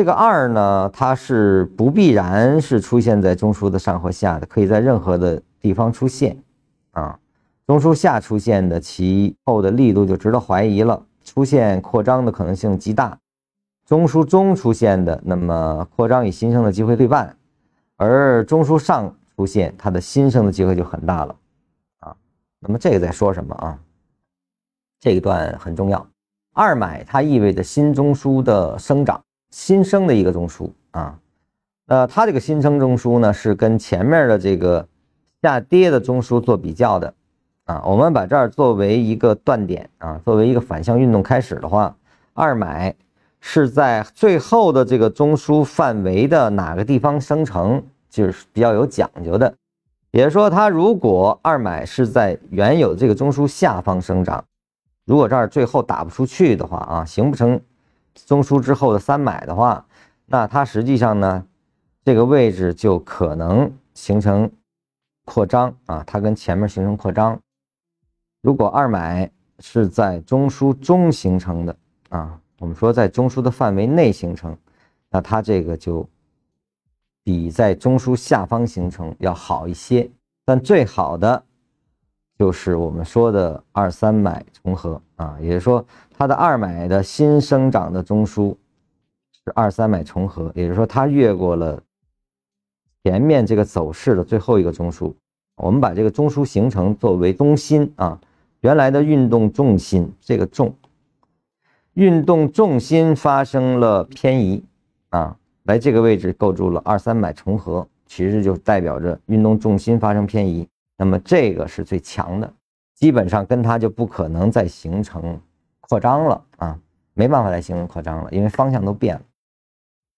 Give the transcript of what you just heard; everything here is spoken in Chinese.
这个二呢，它是不必然是出现在中枢的上或下的，可以在任何的地方出现啊。中枢下出现的，其后的力度就值得怀疑了，出现扩张的可能性极大。中枢中出现的，那么扩张与新生的机会对半，而中枢上出现，它的新生的机会就很大了啊。那么这个在说什么啊？这一段很重要。二买它意味着新中枢的生长，新生的一个中枢啊。呃它这个新生中枢呢，是跟前面的这个下跌的中枢做比较的。啊，我们把这儿作为一个断点啊，作为一个反向运动开始的话，二买是在最后的这个中枢范围的哪个地方生成，就是比较有讲究的。也就是说，它如果二买是在原有的这个中枢下方生长，如果这儿最后打不出去的话啊，形不成中枢之后的三买的话，那它实际上呢，这个位置就可能形成扩张啊，它跟前面形成扩张。如果二买是在中枢中形成的啊，我们说在中枢的范围内形成，那它这个就比在中枢下方形成要好一些。但最好的就是我们说的二三买重合啊，也就是说它的二买的新生长的中枢是二三买重合，也就是说它越过了前面这个走势的最后一个中枢。我们把这个中枢形成作为中心啊。原来的运动重心，这个重，运动重心发生了偏移，啊，来这个位置构筑了二三买重合，其实就代表着运动重心发生偏移。那么这个是最强的，基本上跟它就不可能再形成扩张了啊，没办法再形成扩张了，因为方向都变了。